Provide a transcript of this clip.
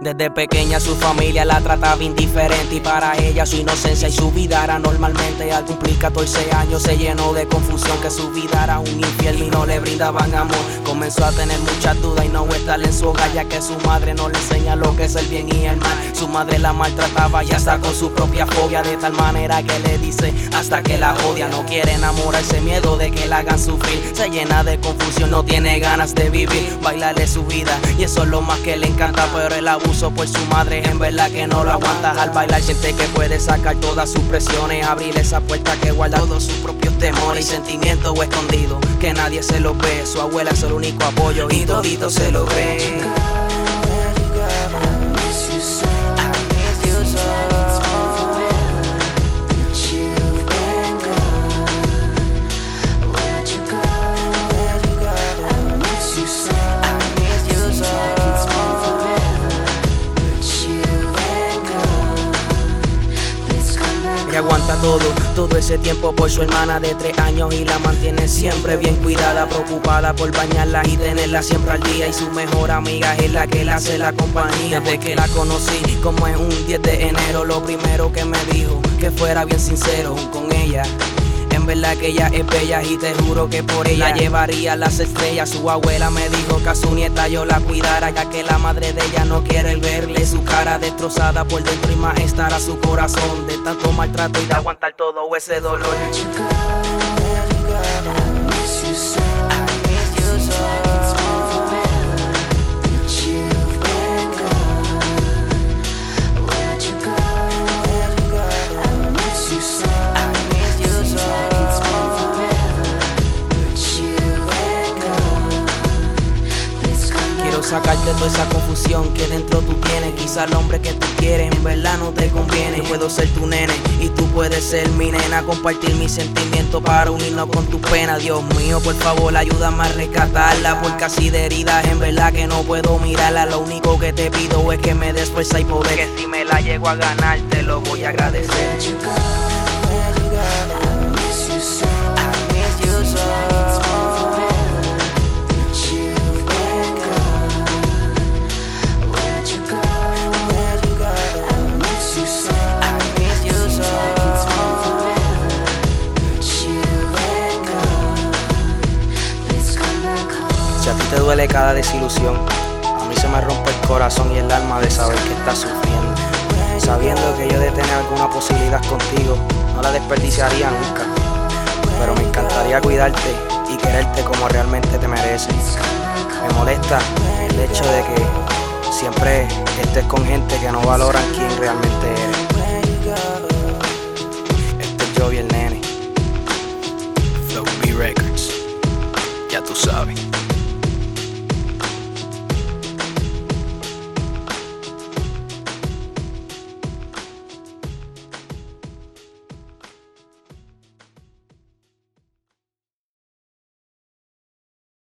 Desde pequeña su familia la trataba indiferente y para ella su inocencia y su vida era normalmente. Al cumplir 14 años se llenó de confusión que su vida era un infierno y no le brindaban amor. Comenzó a tener muchas dudas y no estar en su hogar ya que su madre no le enseña lo que es el bien y el mal. Su madre la maltrataba y hasta con su propia fobia de tal manera que le dice hasta que la odia. No quiere enamorarse, miedo de que la hagan sufrir. Se llena de confusión, no tiene ganas de vivir, bailarle su vida y eso es lo más que le encanta. Pero el abuso por su madre en verdad que no lo aguanta. Al bailar siente que puede sacar todas sus presiones, abrir esa puerta que guarda todos sus propios temores y sentimientos escondidos que nadie se lo ve. Su abuela es el único apoyo y todito se lo ve. Que aguanta todo, todo ese tiempo por su hermana de tres años y la mantiene siempre bien cuidada, preocupada por bañarla y tenerla siempre al día. Y su mejor amiga es la que le hace la compañía. Desde que la conocí, como es un 10 de enero, lo primero que me dijo que fuera bien sincero con ella. En verdad que ella es bella y te juro que por ella llevaría las estrellas. Su abuela me dijo que a su nieta yo la cuidara, ya que la madre de ella no quiere verle su cara destrozada por dentro y más estar a su corazón de tanto maltrato y de aguantar todo ese dolor. Sacarte toda esa confusión que dentro tú tienes. Quizá el hombre que tú quieres en verdad no te conviene. Yo puedo ser tu nene y tú puedes ser mi nena. Compartir mis sentimientos para unirnos con tu pena. Dios mío, por favor, ayúdame a rescatarla. Porque así de heridas en verdad que no puedo mirarla. Lo único que te pido es que me des fuerza y poder. Que si me la llego a ganar, te lo voy a agradecer. Duele cada desilusión, a mí se me rompe el corazón y el alma de saber que estás sufriendo. Sabiendo que yo de tener alguna posibilidad contigo, no la desperdiciaría nunca. Pero me encantaría cuidarte y quererte como realmente te mereces. Me molesta el hecho de que siempre estés con gente que no valoran quién realmente eres. Este es Joey el nene. Flow B Records. Ya tú sabes.